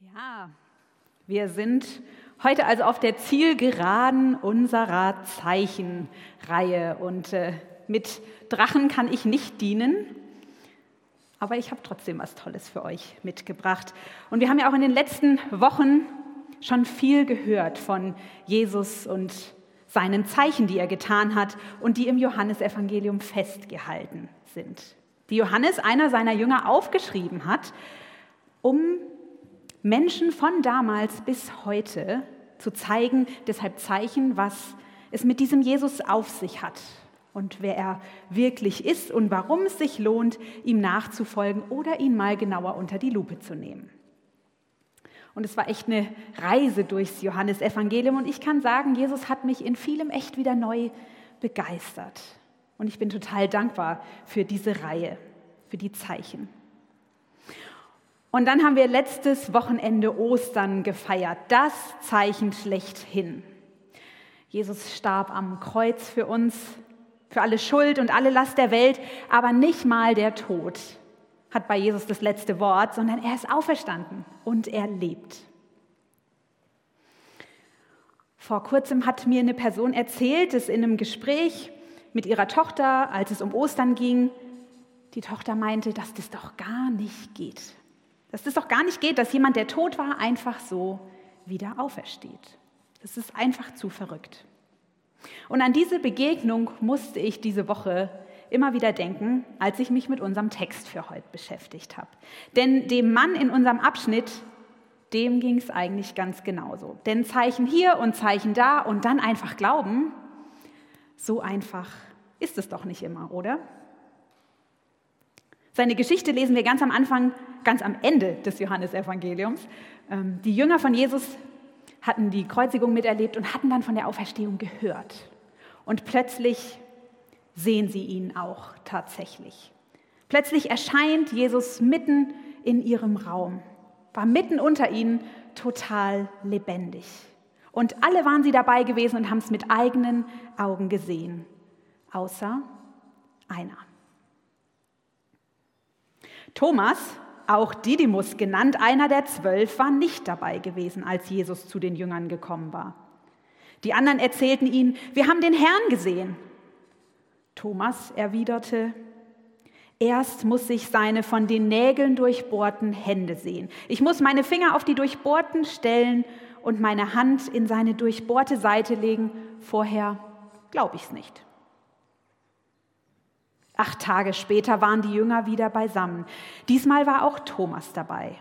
Ja, wir sind heute also auf der Zielgeraden unserer Zeichenreihe und äh, mit Drachen kann ich nicht dienen, aber ich habe trotzdem was Tolles für euch mitgebracht. Und wir haben ja auch in den letzten Wochen schon viel gehört von Jesus und seinen Zeichen, die er getan hat und die im Johannesevangelium festgehalten sind. Die Johannes, einer seiner Jünger, aufgeschrieben hat, um Menschen von damals bis heute zu zeigen, deshalb Zeichen, was es mit diesem Jesus auf sich hat und wer er wirklich ist und warum es sich lohnt, ihm nachzufolgen oder ihn mal genauer unter die Lupe zu nehmen. Und es war echt eine Reise durchs Johannesevangelium und ich kann sagen, Jesus hat mich in vielem echt wieder neu begeistert. Und ich bin total dankbar für diese Reihe, für die Zeichen. Und dann haben wir letztes Wochenende Ostern gefeiert, das Zeichen schlechthin. Jesus starb am Kreuz für uns, für alle Schuld und alle Last der Welt, aber nicht mal der Tod hat bei Jesus das letzte Wort, sondern er ist auferstanden und er lebt. Vor kurzem hat mir eine Person erzählt, dass in einem Gespräch mit ihrer Tochter, als es um Ostern ging, die Tochter meinte, dass das doch gar nicht geht. Dass es doch gar nicht geht, dass jemand, der tot war, einfach so wieder aufersteht. Das ist einfach zu verrückt. Und an diese Begegnung musste ich diese Woche immer wieder denken, als ich mich mit unserem Text für heute beschäftigt habe. Denn dem Mann in unserem Abschnitt, dem ging es eigentlich ganz genauso. Denn Zeichen hier und Zeichen da und dann einfach glauben, so einfach ist es doch nicht immer, oder? Seine Geschichte lesen wir ganz am Anfang, ganz am Ende des Johannesevangeliums. Ähm, die Jünger von Jesus hatten die Kreuzigung miterlebt und hatten dann von der Auferstehung gehört. Und plötzlich sehen sie ihn auch tatsächlich. Plötzlich erscheint Jesus mitten in ihrem Raum, war mitten unter ihnen total lebendig. Und alle waren sie dabei gewesen und haben es mit eigenen Augen gesehen, außer einer. Thomas, auch Didymus genannt, einer der zwölf, war nicht dabei gewesen, als Jesus zu den Jüngern gekommen war. Die anderen erzählten ihnen, wir haben den Herrn gesehen. Thomas erwiderte, erst muss ich seine von den Nägeln durchbohrten Hände sehen. Ich muss meine Finger auf die durchbohrten stellen und meine Hand in seine durchbohrte Seite legen. Vorher glaube ich es nicht. Acht Tage später waren die Jünger wieder beisammen. Diesmal war auch Thomas dabei.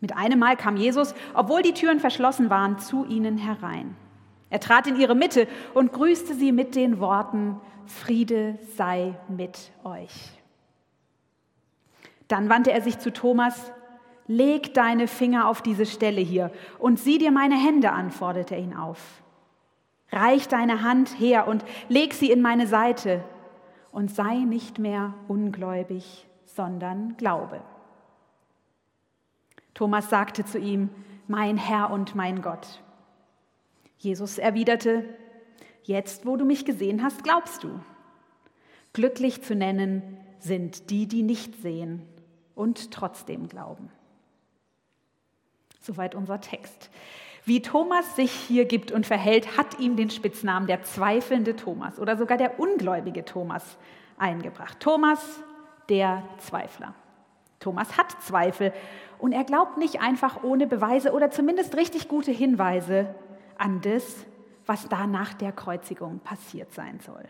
Mit einem Mal kam Jesus, obwohl die Türen verschlossen waren, zu ihnen herein. Er trat in ihre Mitte und grüßte sie mit den Worten, Friede sei mit euch. Dann wandte er sich zu Thomas, leg deine Finger auf diese Stelle hier und sieh dir meine Hände an, forderte er ihn auf. Reich deine Hand her und leg sie in meine Seite und sei nicht mehr ungläubig, sondern glaube. Thomas sagte zu ihm, mein Herr und mein Gott. Jesus erwiderte, jetzt wo du mich gesehen hast, glaubst du. Glücklich zu nennen sind die, die nicht sehen und trotzdem glauben. Soweit unser Text. Wie Thomas sich hier gibt und verhält, hat ihm den Spitznamen der zweifelnde Thomas oder sogar der ungläubige Thomas eingebracht. Thomas, der Zweifler. Thomas hat Zweifel und er glaubt nicht einfach ohne Beweise oder zumindest richtig gute Hinweise an das, was da nach der Kreuzigung passiert sein soll.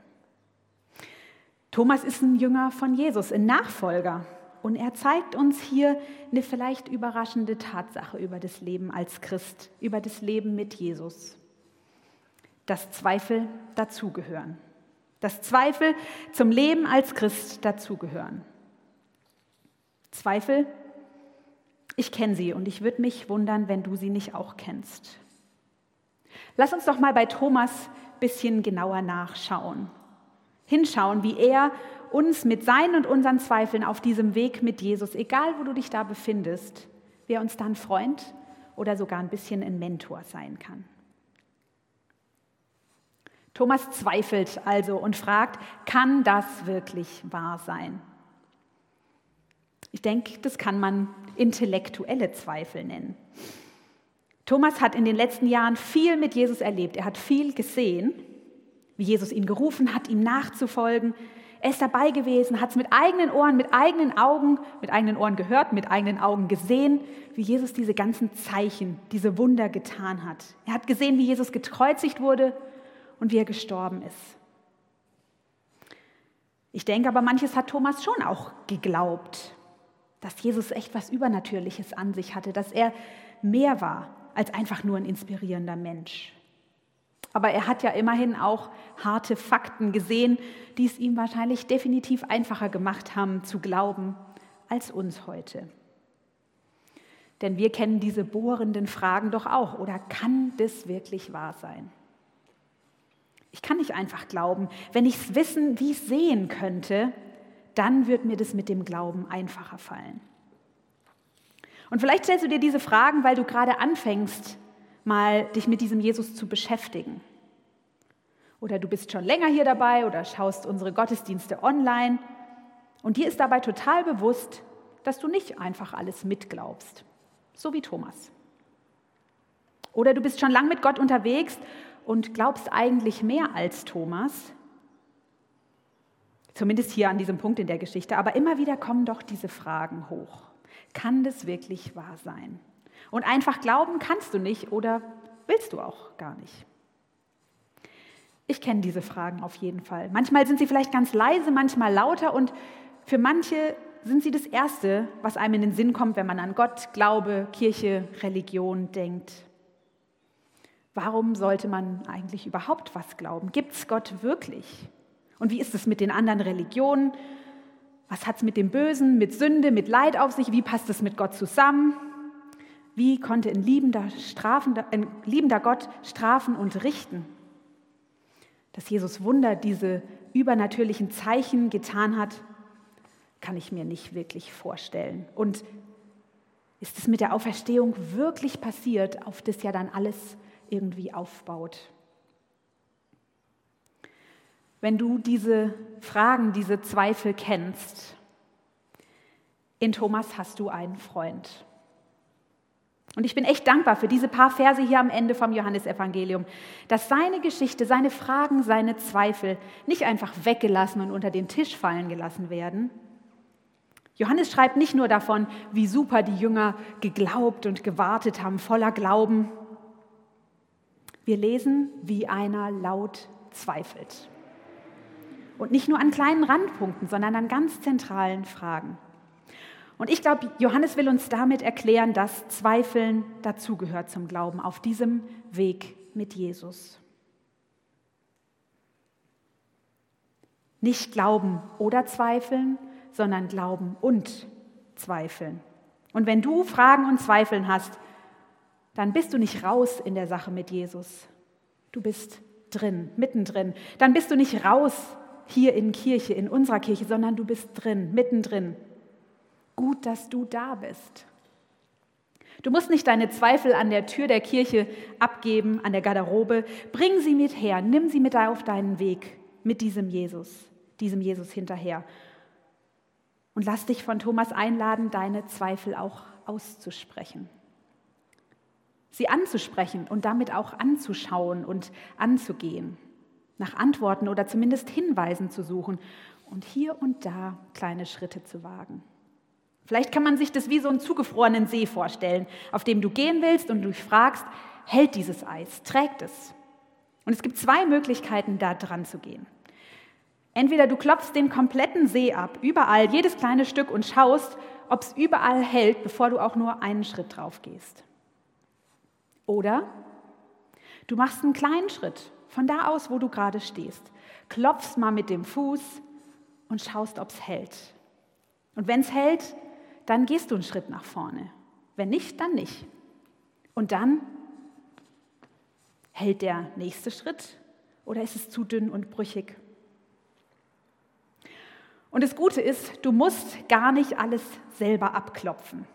Thomas ist ein Jünger von Jesus, ein Nachfolger. Und er zeigt uns hier eine vielleicht überraschende Tatsache über das Leben als Christ, über das Leben mit Jesus. Dass Zweifel dazugehören. Dass Zweifel zum Leben als Christ dazugehören. Zweifel, ich kenne sie und ich würde mich wundern, wenn du sie nicht auch kennst. Lass uns doch mal bei Thomas ein bisschen genauer nachschauen. Hinschauen, wie er uns mit seinen und unseren Zweifeln auf diesem Weg mit Jesus, egal wo du dich da befindest, wer uns dann Freund oder sogar ein bisschen ein Mentor sein kann. Thomas zweifelt also und fragt, kann das wirklich wahr sein? Ich denke, das kann man intellektuelle Zweifel nennen. Thomas hat in den letzten Jahren viel mit Jesus erlebt. Er hat viel gesehen, wie Jesus ihn gerufen hat, ihm nachzufolgen. Er ist dabei gewesen, hat es mit eigenen Ohren, mit eigenen Augen, mit eigenen Ohren gehört, mit eigenen Augen gesehen, wie Jesus diese ganzen Zeichen, diese Wunder getan hat. Er hat gesehen, wie Jesus gekreuzigt wurde und wie er gestorben ist. Ich denke aber, manches hat Thomas schon auch geglaubt, dass Jesus echt was Übernatürliches an sich hatte, dass er mehr war als einfach nur ein inspirierender Mensch. Aber er hat ja immerhin auch harte Fakten gesehen, die es ihm wahrscheinlich definitiv einfacher gemacht haben zu glauben als uns heute. Denn wir kennen diese bohrenden Fragen doch auch. Oder kann das wirklich wahr sein? Ich kann nicht einfach glauben. Wenn ich es wissen, wie ich sehen könnte, dann wird mir das mit dem Glauben einfacher fallen. Und vielleicht stellst du dir diese Fragen, weil du gerade anfängst, mal dich mit diesem Jesus zu beschäftigen. Oder du bist schon länger hier dabei oder schaust unsere Gottesdienste online und dir ist dabei total bewusst, dass du nicht einfach alles mitglaubst, so wie Thomas. Oder du bist schon lang mit Gott unterwegs und glaubst eigentlich mehr als Thomas, zumindest hier an diesem Punkt in der Geschichte, aber immer wieder kommen doch diese Fragen hoch. Kann das wirklich wahr sein? Und einfach glauben kannst du nicht oder willst du auch gar nicht. Ich kenne diese Fragen auf jeden Fall. Manchmal sind sie vielleicht ganz leise, manchmal lauter und für manche sind sie das Erste, was einem in den Sinn kommt, wenn man an Gott, Glaube, Kirche, Religion denkt. Warum sollte man eigentlich überhaupt was glauben? Gibt es Gott wirklich? Und wie ist es mit den anderen Religionen? Was hat es mit dem Bösen, mit Sünde, mit Leid auf sich? Wie passt es mit Gott zusammen? Wie konnte ein liebender, strafender, ein liebender Gott strafen und richten? Dass Jesus Wunder, diese übernatürlichen Zeichen getan hat, kann ich mir nicht wirklich vorstellen. Und ist es mit der Auferstehung wirklich passiert, auf das ja dann alles irgendwie aufbaut? Wenn du diese Fragen, diese Zweifel kennst, in Thomas hast du einen Freund. Und ich bin echt dankbar für diese paar Verse hier am Ende vom Johannesevangelium, dass seine Geschichte, seine Fragen, seine Zweifel nicht einfach weggelassen und unter den Tisch fallen gelassen werden. Johannes schreibt nicht nur davon, wie super die Jünger geglaubt und gewartet haben, voller Glauben. Wir lesen, wie einer laut zweifelt. Und nicht nur an kleinen Randpunkten, sondern an ganz zentralen Fragen. Und ich glaube, Johannes will uns damit erklären, dass Zweifeln dazugehört zum Glauben auf diesem Weg mit Jesus. Nicht glauben oder zweifeln, sondern glauben und zweifeln. Und wenn du Fragen und Zweifeln hast, dann bist du nicht raus in der Sache mit Jesus. Du bist drin, mittendrin. Dann bist du nicht raus hier in Kirche, in unserer Kirche, sondern du bist drin, mittendrin. Gut, dass du da bist. Du musst nicht deine Zweifel an der Tür der Kirche abgeben, an der Garderobe. Bring sie mit her, nimm sie mit auf deinen Weg mit diesem Jesus, diesem Jesus hinterher. Und lass dich von Thomas einladen, deine Zweifel auch auszusprechen. Sie anzusprechen und damit auch anzuschauen und anzugehen. Nach Antworten oder zumindest Hinweisen zu suchen und hier und da kleine Schritte zu wagen. Vielleicht kann man sich das wie so einen zugefrorenen See vorstellen, auf dem du gehen willst und du fragst, hält dieses Eis, trägt es? Und es gibt zwei Möglichkeiten, da dran zu gehen. Entweder du klopfst den kompletten See ab, überall, jedes kleine Stück und schaust, ob es überall hält, bevor du auch nur einen Schritt drauf gehst. Oder du machst einen kleinen Schritt von da aus, wo du gerade stehst, klopfst mal mit dem Fuß und schaust, ob es hält. Und wenn es hält, dann gehst du einen Schritt nach vorne. Wenn nicht, dann nicht. Und dann hält der nächste Schritt oder ist es zu dünn und brüchig? Und das Gute ist, du musst gar nicht alles selber abklopfen.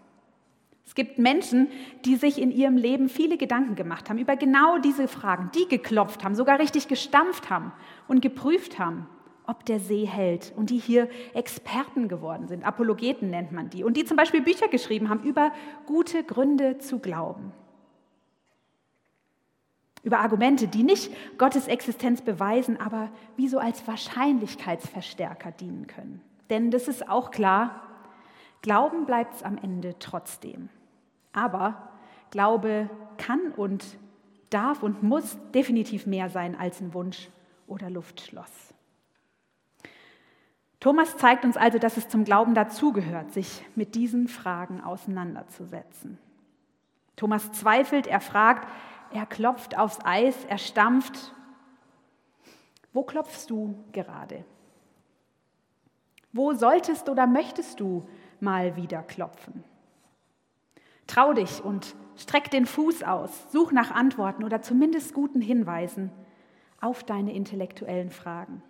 Es gibt Menschen, die sich in ihrem Leben viele Gedanken gemacht haben über genau diese Fragen, die geklopft haben, sogar richtig gestampft haben und geprüft haben, ob der See hält und die hier Experten geworden sind. Apologeten nennt man die. Und die zum Beispiel Bücher geschrieben haben über gute Gründe zu glauben. Über Argumente, die nicht Gottes Existenz beweisen, aber wie so als Wahrscheinlichkeitsverstärker dienen können. Denn das ist auch klar, Glauben bleibt es am Ende trotzdem. Aber Glaube kann und darf und muss definitiv mehr sein als ein Wunsch oder Luftschloss. Thomas zeigt uns also, dass es zum Glauben dazugehört, sich mit diesen Fragen auseinanderzusetzen. Thomas zweifelt, er fragt, er klopft aufs Eis, er stampft. Wo klopfst du gerade? Wo solltest oder möchtest du mal wieder klopfen? Trau dich und streck den Fuß aus, such nach Antworten oder zumindest guten Hinweisen auf deine intellektuellen Fragen.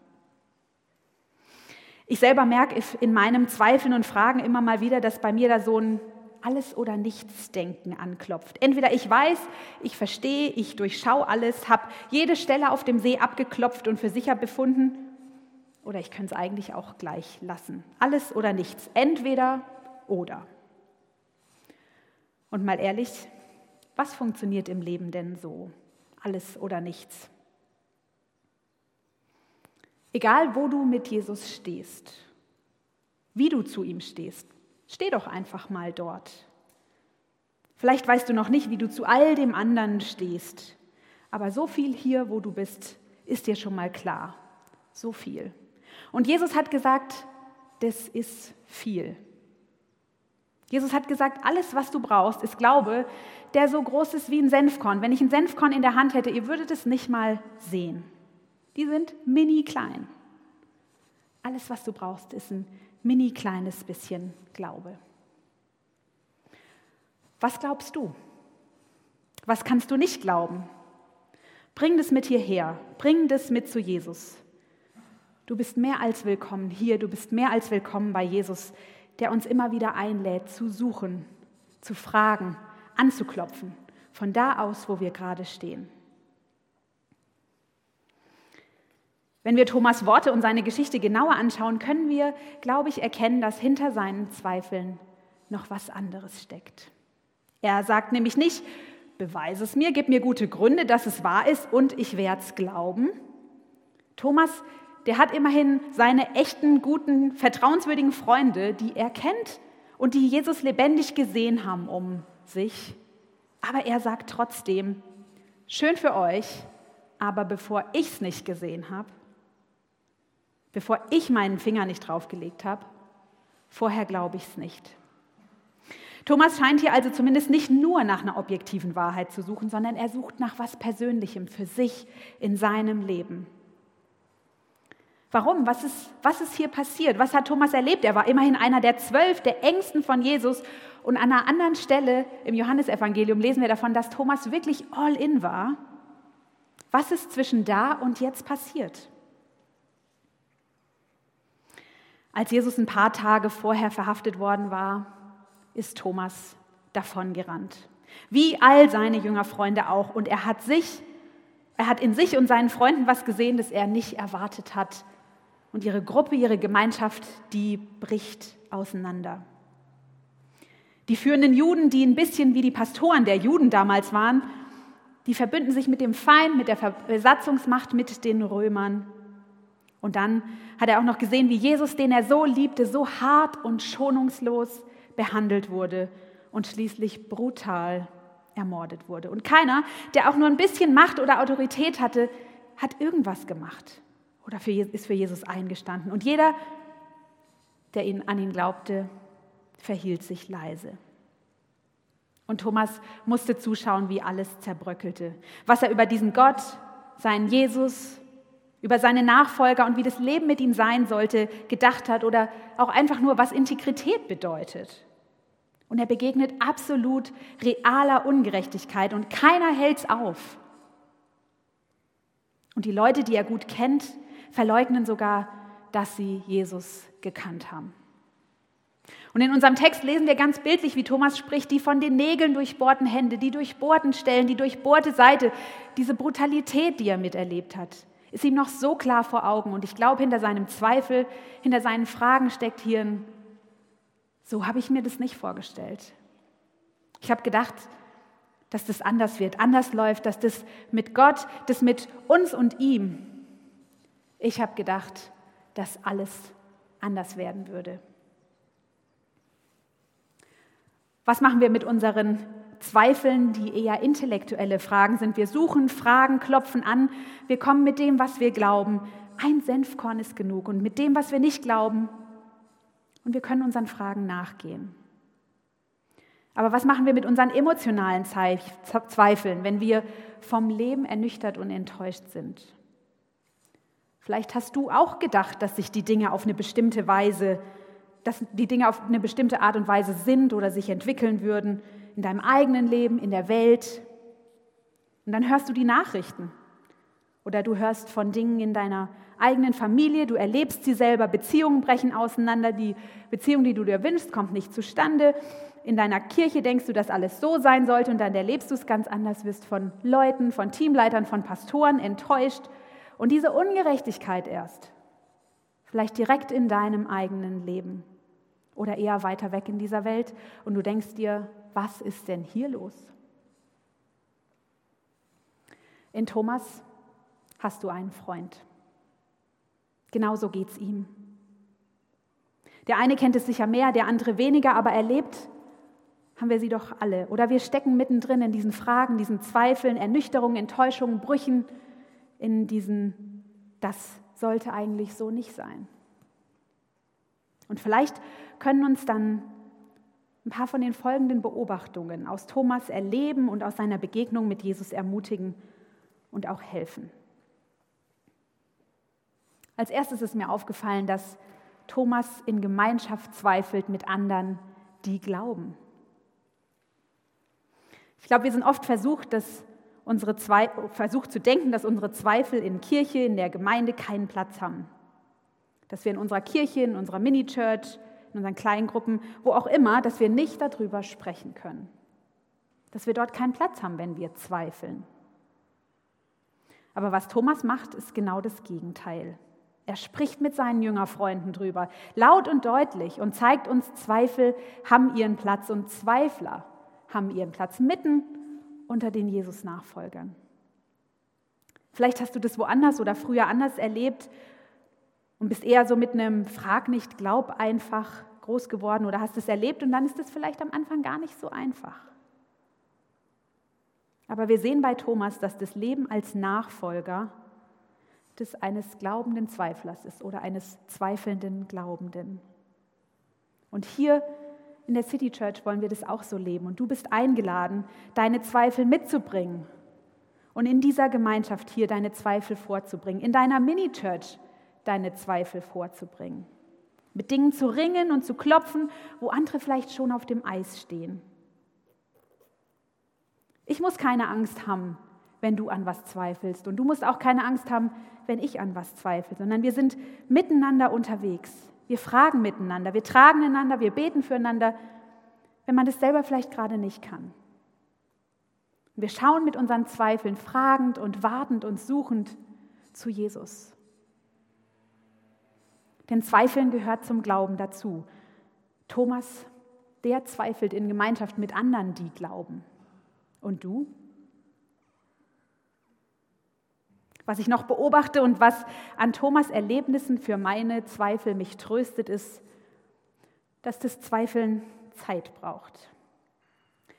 Ich selber merke in meinem Zweifeln und Fragen immer mal wieder, dass bei mir da so ein alles oder nichts Denken anklopft. Entweder ich weiß, ich verstehe, ich durchschaue alles, habe jede Stelle auf dem See abgeklopft und für sicher befunden, oder ich könnte es eigentlich auch gleich lassen. Alles oder nichts. Entweder oder. Und mal ehrlich, was funktioniert im Leben denn so? Alles oder nichts. Egal, wo du mit Jesus stehst, wie du zu ihm stehst, steh doch einfach mal dort. Vielleicht weißt du noch nicht, wie du zu all dem anderen stehst, aber so viel hier, wo du bist, ist dir schon mal klar. So viel. Und Jesus hat gesagt, das ist viel. Jesus hat gesagt, alles, was du brauchst, ist Glaube, der so groß ist wie ein Senfkorn. Wenn ich ein Senfkorn in der Hand hätte, ihr würdet es nicht mal sehen. Die sind mini klein. Alles, was du brauchst, ist ein mini kleines bisschen Glaube. Was glaubst du? Was kannst du nicht glauben? Bring das mit hierher. Bring das mit zu Jesus. Du bist mehr als willkommen hier. Du bist mehr als willkommen bei Jesus, der uns immer wieder einlädt, zu suchen, zu fragen, anzuklopfen, von da aus, wo wir gerade stehen. Wenn wir Thomas Worte und seine Geschichte genauer anschauen, können wir, glaube ich, erkennen, dass hinter seinen Zweifeln noch was anderes steckt. Er sagt nämlich nicht, beweise es mir, gib mir gute Gründe, dass es wahr ist und ich werde es glauben. Thomas, der hat immerhin seine echten, guten, vertrauenswürdigen Freunde, die er kennt und die Jesus lebendig gesehen haben um sich. Aber er sagt trotzdem, schön für euch, aber bevor ich es nicht gesehen habe, bevor ich meinen Finger nicht draufgelegt habe. Vorher glaube ich es nicht. Thomas scheint hier also zumindest nicht nur nach einer objektiven Wahrheit zu suchen, sondern er sucht nach was Persönlichem für sich in seinem Leben. Warum? Was ist, was ist hier passiert? Was hat Thomas erlebt? Er war immerhin einer der zwölf, der engsten von Jesus. Und an einer anderen Stelle im Johannesevangelium lesen wir davon, dass Thomas wirklich all in war. Was ist zwischen da und jetzt passiert? Als Jesus ein paar Tage vorher verhaftet worden war, ist Thomas davongerannt. Wie all seine Jüngerfreunde auch. Und er hat sich, er hat in sich und seinen Freunden was gesehen, das er nicht erwartet hat. Und ihre Gruppe, ihre Gemeinschaft, die bricht auseinander. Die führenden Juden, die ein bisschen wie die Pastoren der Juden damals waren, die verbünden sich mit dem Feind, mit der Besatzungsmacht, mit den Römern und dann hat er auch noch gesehen, wie Jesus, den er so liebte, so hart und schonungslos behandelt wurde und schließlich brutal ermordet wurde. Und keiner, der auch nur ein bisschen Macht oder Autorität hatte, hat irgendwas gemacht oder für, ist für Jesus eingestanden. Und jeder, der ihn, an ihn glaubte, verhielt sich leise. Und Thomas musste zuschauen, wie alles zerbröckelte. Was er über diesen Gott, seinen Jesus, über seine Nachfolger und wie das Leben mit ihm sein sollte, gedacht hat oder auch einfach nur, was Integrität bedeutet. Und er begegnet absolut realer Ungerechtigkeit und keiner hält's auf. Und die Leute, die er gut kennt, verleugnen sogar, dass sie Jesus gekannt haben. Und in unserem Text lesen wir ganz bildlich, wie Thomas spricht, die von den Nägeln durchbohrten Hände, die durchbohrten Stellen, die durchbohrte Seite, diese Brutalität, die er miterlebt hat ist ihm noch so klar vor Augen. Und ich glaube, hinter seinem Zweifel, hinter seinen Fragen steckt hier ein, so habe ich mir das nicht vorgestellt. Ich habe gedacht, dass das anders wird, anders läuft, dass das mit Gott, das mit uns und ihm. Ich habe gedacht, dass alles anders werden würde. Was machen wir mit unseren Zweifeln, die eher intellektuelle Fragen sind? Wir suchen, fragen, klopfen an. Wir kommen mit dem, was wir glauben. Ein Senfkorn ist genug. Und mit dem, was wir nicht glauben. Und wir können unseren Fragen nachgehen. Aber was machen wir mit unseren emotionalen Zweifeln, wenn wir vom Leben ernüchtert und enttäuscht sind? Vielleicht hast du auch gedacht, dass sich die Dinge auf eine bestimmte Weise, dass die Dinge auf eine bestimmte Art und Weise sind oder sich entwickeln würden in deinem eigenen Leben, in der Welt. Und dann hörst du die Nachrichten. Oder du hörst von Dingen in deiner eigenen Familie, du erlebst sie selber, Beziehungen brechen auseinander, die Beziehung, die du dir wünschst, kommt nicht zustande. In deiner Kirche denkst du, dass alles so sein sollte und dann erlebst du es ganz anders, wirst von Leuten, von Teamleitern, von Pastoren enttäuscht. Und diese Ungerechtigkeit erst, vielleicht direkt in deinem eigenen Leben oder eher weiter weg in dieser Welt. Und du denkst dir, was ist denn hier los? In Thomas hast du einen Freund. Genauso geht es ihm. Der eine kennt es sicher mehr, der andere weniger, aber er lebt haben wir sie doch alle. Oder wir stecken mittendrin in diesen Fragen, diesen Zweifeln, Ernüchterungen, Enttäuschungen, Brüchen, in diesen, das sollte eigentlich so nicht sein. Und vielleicht können uns dann ein paar von den folgenden Beobachtungen aus Thomas erleben und aus seiner Begegnung mit Jesus ermutigen und auch helfen. Als erstes ist mir aufgefallen, dass Thomas in Gemeinschaft zweifelt mit anderen, die glauben. Ich glaube, wir sind oft versucht, dass unsere versucht zu denken, dass unsere Zweifel in Kirche, in der Gemeinde keinen Platz haben. Dass wir in unserer Kirche, in unserer Mini-Church, in unseren kleinen Gruppen, wo auch immer, dass wir nicht darüber sprechen können. Dass wir dort keinen Platz haben, wenn wir zweifeln. Aber was Thomas macht, ist genau das Gegenteil. Er spricht mit seinen Jüngerfreunden drüber, laut und deutlich, und zeigt uns, Zweifel haben ihren Platz und Zweifler haben ihren Platz mitten unter den Jesus-Nachfolgern. Vielleicht hast du das woanders oder früher anders erlebt und bist eher so mit einem Frag nicht, glaub einfach groß geworden oder hast es erlebt und dann ist es vielleicht am Anfang gar nicht so einfach. Aber wir sehen bei Thomas, dass das Leben als Nachfolger des eines glaubenden Zweiflers ist oder eines zweifelnden Glaubenden. Und hier in der City Church wollen wir das auch so leben. Und du bist eingeladen, deine Zweifel mitzubringen und in dieser Gemeinschaft hier deine Zweifel vorzubringen, in deiner Mini-Church deine Zweifel vorzubringen. Mit Dingen zu ringen und zu klopfen, wo andere vielleicht schon auf dem Eis stehen. Ich muss keine Angst haben, wenn du an was zweifelst. Und du musst auch keine Angst haben, wenn ich an was zweifle, sondern wir sind miteinander unterwegs. Wir fragen miteinander, wir tragen einander, wir beten füreinander, wenn man das selber vielleicht gerade nicht kann. Wir schauen mit unseren Zweifeln fragend und wartend und suchend zu Jesus. Denn Zweifeln gehört zum Glauben dazu. Thomas, der zweifelt in Gemeinschaft mit anderen, die glauben. Und du? Was ich noch beobachte und was an Thomas Erlebnissen für meine Zweifel mich tröstet, ist, dass das Zweifeln Zeit braucht.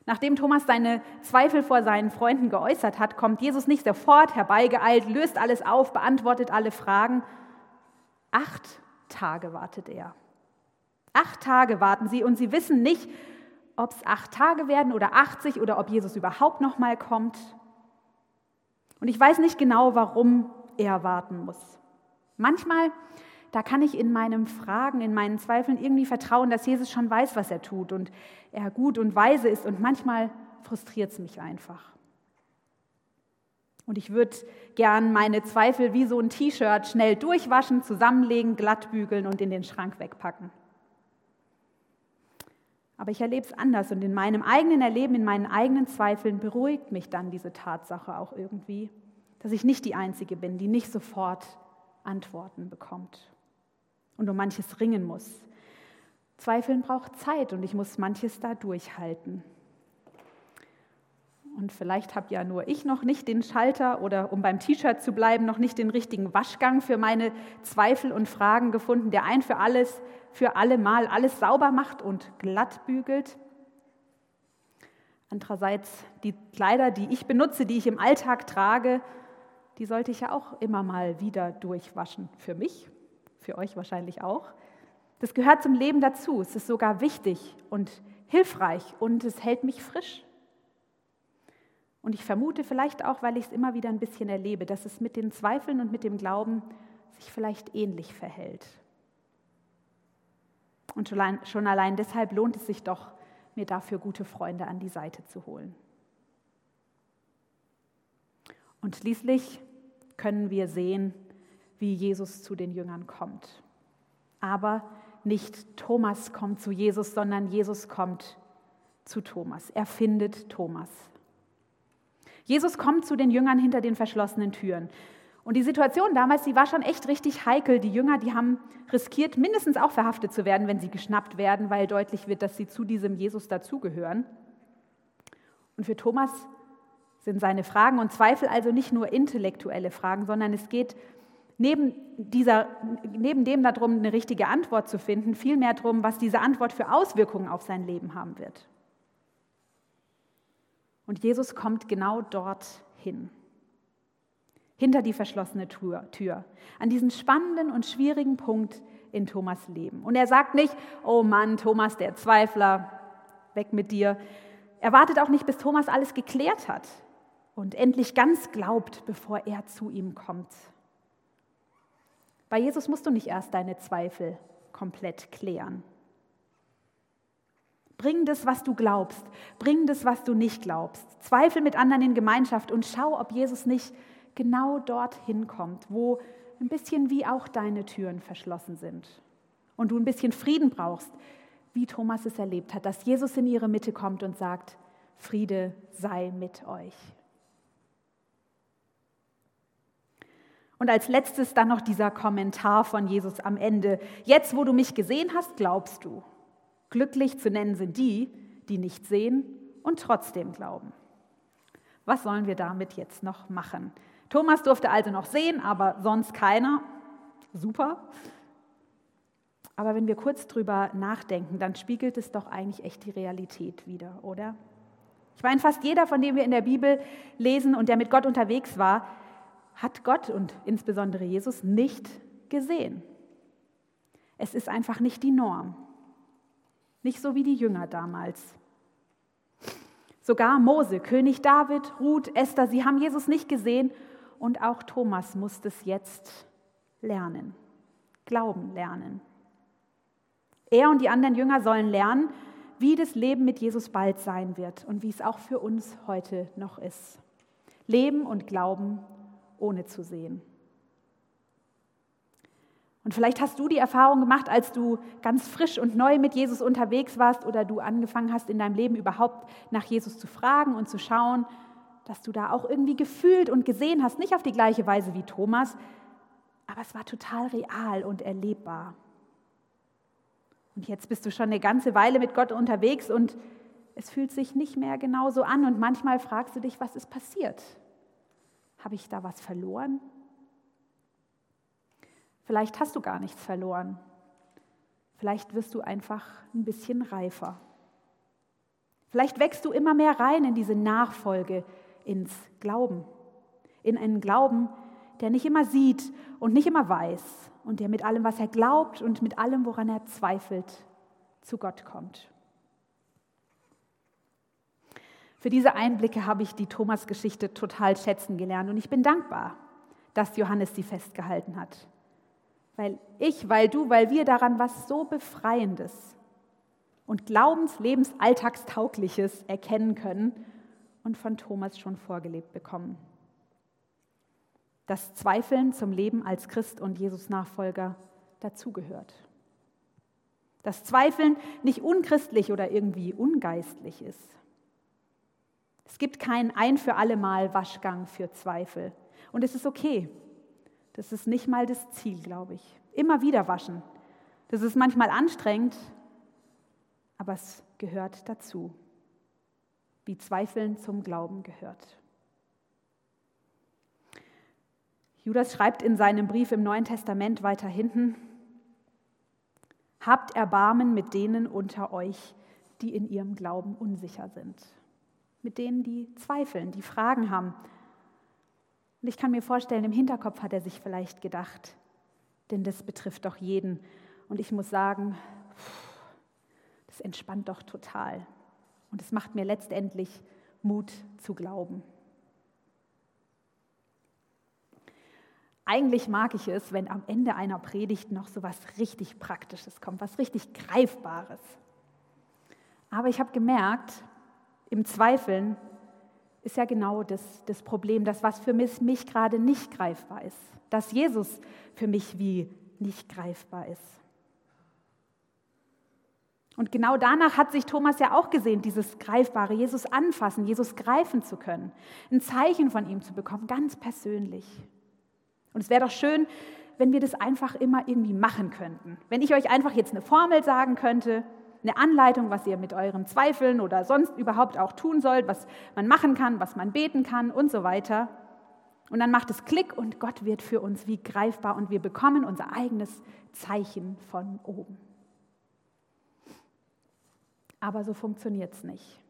Nachdem Thomas seine Zweifel vor seinen Freunden geäußert hat, kommt Jesus nicht sofort herbeigeeilt, löst alles auf, beantwortet alle Fragen. Acht Tage wartet er. Acht Tage warten sie und sie wissen nicht, ob es acht Tage werden oder 80 oder ob Jesus überhaupt noch mal kommt. Und ich weiß nicht genau, warum er warten muss. Manchmal, da kann ich in meinem Fragen, in meinen Zweifeln irgendwie vertrauen, dass Jesus schon weiß, was er tut und er gut und weise ist. Und manchmal frustriert es mich einfach. Und ich würde gern meine Zweifel wie so ein T-Shirt schnell durchwaschen, zusammenlegen, glattbügeln und in den Schrank wegpacken. Aber ich erlebe es anders und in meinem eigenen Erleben, in meinen eigenen Zweifeln beruhigt mich dann diese Tatsache auch irgendwie. dass ich nicht die Einzige bin, die nicht sofort Antworten bekommt und um manches ringen muss. Zweifeln braucht Zeit und ich muss manches da durchhalten. Und vielleicht habe ja nur ich noch nicht den Schalter oder um beim T-Shirt zu bleiben, noch nicht den richtigen Waschgang für meine Zweifel und Fragen gefunden, der ein für alles, für alle Mal alles sauber macht und glatt bügelt. Andererseits die Kleider, die ich benutze, die ich im Alltag trage, die sollte ich ja auch immer mal wieder durchwaschen. Für mich, für euch wahrscheinlich auch. Das gehört zum Leben dazu. Es ist sogar wichtig und hilfreich und es hält mich frisch. Und ich vermute vielleicht auch, weil ich es immer wieder ein bisschen erlebe, dass es mit den Zweifeln und mit dem Glauben sich vielleicht ähnlich verhält. Und schon allein deshalb lohnt es sich doch, mir dafür gute Freunde an die Seite zu holen. Und schließlich können wir sehen, wie Jesus zu den Jüngern kommt. Aber nicht Thomas kommt zu Jesus, sondern Jesus kommt zu Thomas. Er findet Thomas. Jesus kommt zu den Jüngern hinter den verschlossenen Türen. Und die Situation damals, die war schon echt richtig heikel. Die Jünger, die haben riskiert, mindestens auch verhaftet zu werden, wenn sie geschnappt werden, weil deutlich wird, dass sie zu diesem Jesus dazugehören. Und für Thomas sind seine Fragen und Zweifel also nicht nur intellektuelle Fragen, sondern es geht neben, dieser, neben dem darum, eine richtige Antwort zu finden, vielmehr darum, was diese Antwort für Auswirkungen auf sein Leben haben wird. Und Jesus kommt genau dort hin, hinter die verschlossene Tür, an diesen spannenden und schwierigen Punkt in Thomas Leben. Und er sagt nicht, oh Mann, Thomas, der Zweifler, weg mit dir. Er wartet auch nicht, bis Thomas alles geklärt hat und endlich ganz glaubt, bevor er zu ihm kommt. Bei Jesus musst du nicht erst deine Zweifel komplett klären. Bring das, was du glaubst. Bring das, was du nicht glaubst. Zweifel mit anderen in Gemeinschaft und schau, ob Jesus nicht genau dorthin kommt, wo ein bisschen wie auch deine Türen verschlossen sind. Und du ein bisschen Frieden brauchst, wie Thomas es erlebt hat, dass Jesus in ihre Mitte kommt und sagt, Friede sei mit euch. Und als letztes dann noch dieser Kommentar von Jesus am Ende. Jetzt, wo du mich gesehen hast, glaubst du. Glücklich zu nennen sind die, die nicht sehen und trotzdem glauben. Was sollen wir damit jetzt noch machen? Thomas durfte also noch sehen, aber sonst keiner. Super. Aber wenn wir kurz drüber nachdenken, dann spiegelt es doch eigentlich echt die Realität wieder, oder? Ich meine, fast jeder, von dem wir in der Bibel lesen und der mit Gott unterwegs war, hat Gott und insbesondere Jesus nicht gesehen. Es ist einfach nicht die Norm. Nicht so wie die Jünger damals. Sogar Mose, König David, Ruth, Esther, sie haben Jesus nicht gesehen und auch Thomas muss es jetzt lernen, glauben lernen. Er und die anderen Jünger sollen lernen, wie das Leben mit Jesus bald sein wird und wie es auch für uns heute noch ist. Leben und glauben ohne zu sehen. Und vielleicht hast du die Erfahrung gemacht, als du ganz frisch und neu mit Jesus unterwegs warst oder du angefangen hast, in deinem Leben überhaupt nach Jesus zu fragen und zu schauen, dass du da auch irgendwie gefühlt und gesehen hast, nicht auf die gleiche Weise wie Thomas, aber es war total real und erlebbar. Und jetzt bist du schon eine ganze Weile mit Gott unterwegs und es fühlt sich nicht mehr genauso an und manchmal fragst du dich, was ist passiert? Habe ich da was verloren? Vielleicht hast du gar nichts verloren. Vielleicht wirst du einfach ein bisschen reifer. Vielleicht wächst du immer mehr rein in diese Nachfolge, ins Glauben. In einen Glauben, der nicht immer sieht und nicht immer weiß und der mit allem, was er glaubt und mit allem, woran er zweifelt, zu Gott kommt. Für diese Einblicke habe ich die Thomas-Geschichte total schätzen gelernt und ich bin dankbar, dass Johannes sie festgehalten hat. Weil ich, weil du, weil wir daran was so Befreiendes und Glaubenslebensalltagstaugliches erkennen können und von Thomas schon vorgelebt bekommen. Dass Zweifeln zum Leben als Christ und Jesus-Nachfolger dazugehört. Dass Zweifeln nicht unchristlich oder irgendwie ungeistlich ist. Es gibt keinen ein für alle Mal Waschgang für Zweifel. Und es ist okay. Das ist nicht mal das Ziel, glaube ich. Immer wieder waschen. Das ist manchmal anstrengend, aber es gehört dazu, wie Zweifeln zum Glauben gehört. Judas schreibt in seinem Brief im Neuen Testament weiter hinten, Habt Erbarmen mit denen unter euch, die in ihrem Glauben unsicher sind. Mit denen, die zweifeln, die Fragen haben. Und ich kann mir vorstellen, im Hinterkopf hat er sich vielleicht gedacht, denn das betrifft doch jeden. Und ich muss sagen, das entspannt doch total. Und es macht mir letztendlich Mut zu glauben. Eigentlich mag ich es, wenn am Ende einer Predigt noch so was richtig Praktisches kommt, was richtig Greifbares. Aber ich habe gemerkt, im Zweifeln ist ja genau das, das Problem, das, was für mich, mich gerade nicht greifbar ist. Dass Jesus für mich wie nicht greifbar ist. Und genau danach hat sich Thomas ja auch gesehen, dieses Greifbare, Jesus anfassen, Jesus greifen zu können, ein Zeichen von ihm zu bekommen, ganz persönlich. Und es wäre doch schön, wenn wir das einfach immer irgendwie machen könnten. Wenn ich euch einfach jetzt eine Formel sagen könnte, eine Anleitung, was ihr mit euren Zweifeln oder sonst überhaupt auch tun sollt, was man machen kann, was man beten kann und so weiter. Und dann macht es Klick und Gott wird für uns wie greifbar und wir bekommen unser eigenes Zeichen von oben. Aber so funktioniert es nicht.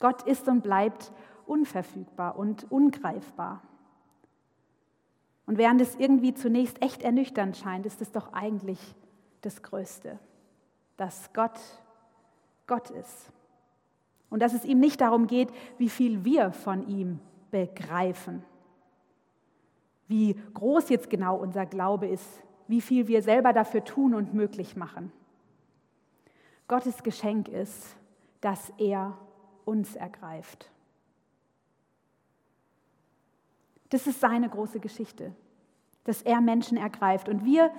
Gott ist und bleibt unverfügbar und ungreifbar. Und während es irgendwie zunächst echt ernüchternd scheint, ist es doch eigentlich das Größte dass Gott Gott ist. Und dass es ihm nicht darum geht, wie viel wir von ihm begreifen, wie groß jetzt genau unser Glaube ist, wie viel wir selber dafür tun und möglich machen. Gottes Geschenk ist, dass er uns ergreift. Das ist seine große Geschichte, dass er Menschen ergreift. Und wir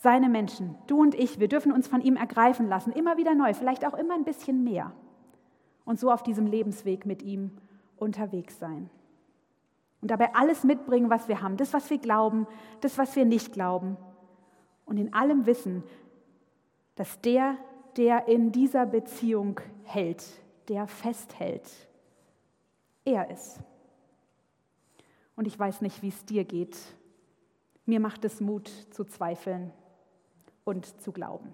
seine Menschen, du und ich, wir dürfen uns von ihm ergreifen lassen, immer wieder neu, vielleicht auch immer ein bisschen mehr. Und so auf diesem Lebensweg mit ihm unterwegs sein. Und dabei alles mitbringen, was wir haben, das, was wir glauben, das, was wir nicht glauben. Und in allem wissen, dass der, der in dieser Beziehung hält, der festhält, er ist. Und ich weiß nicht, wie es dir geht. Mir macht es Mut zu zweifeln und zu glauben.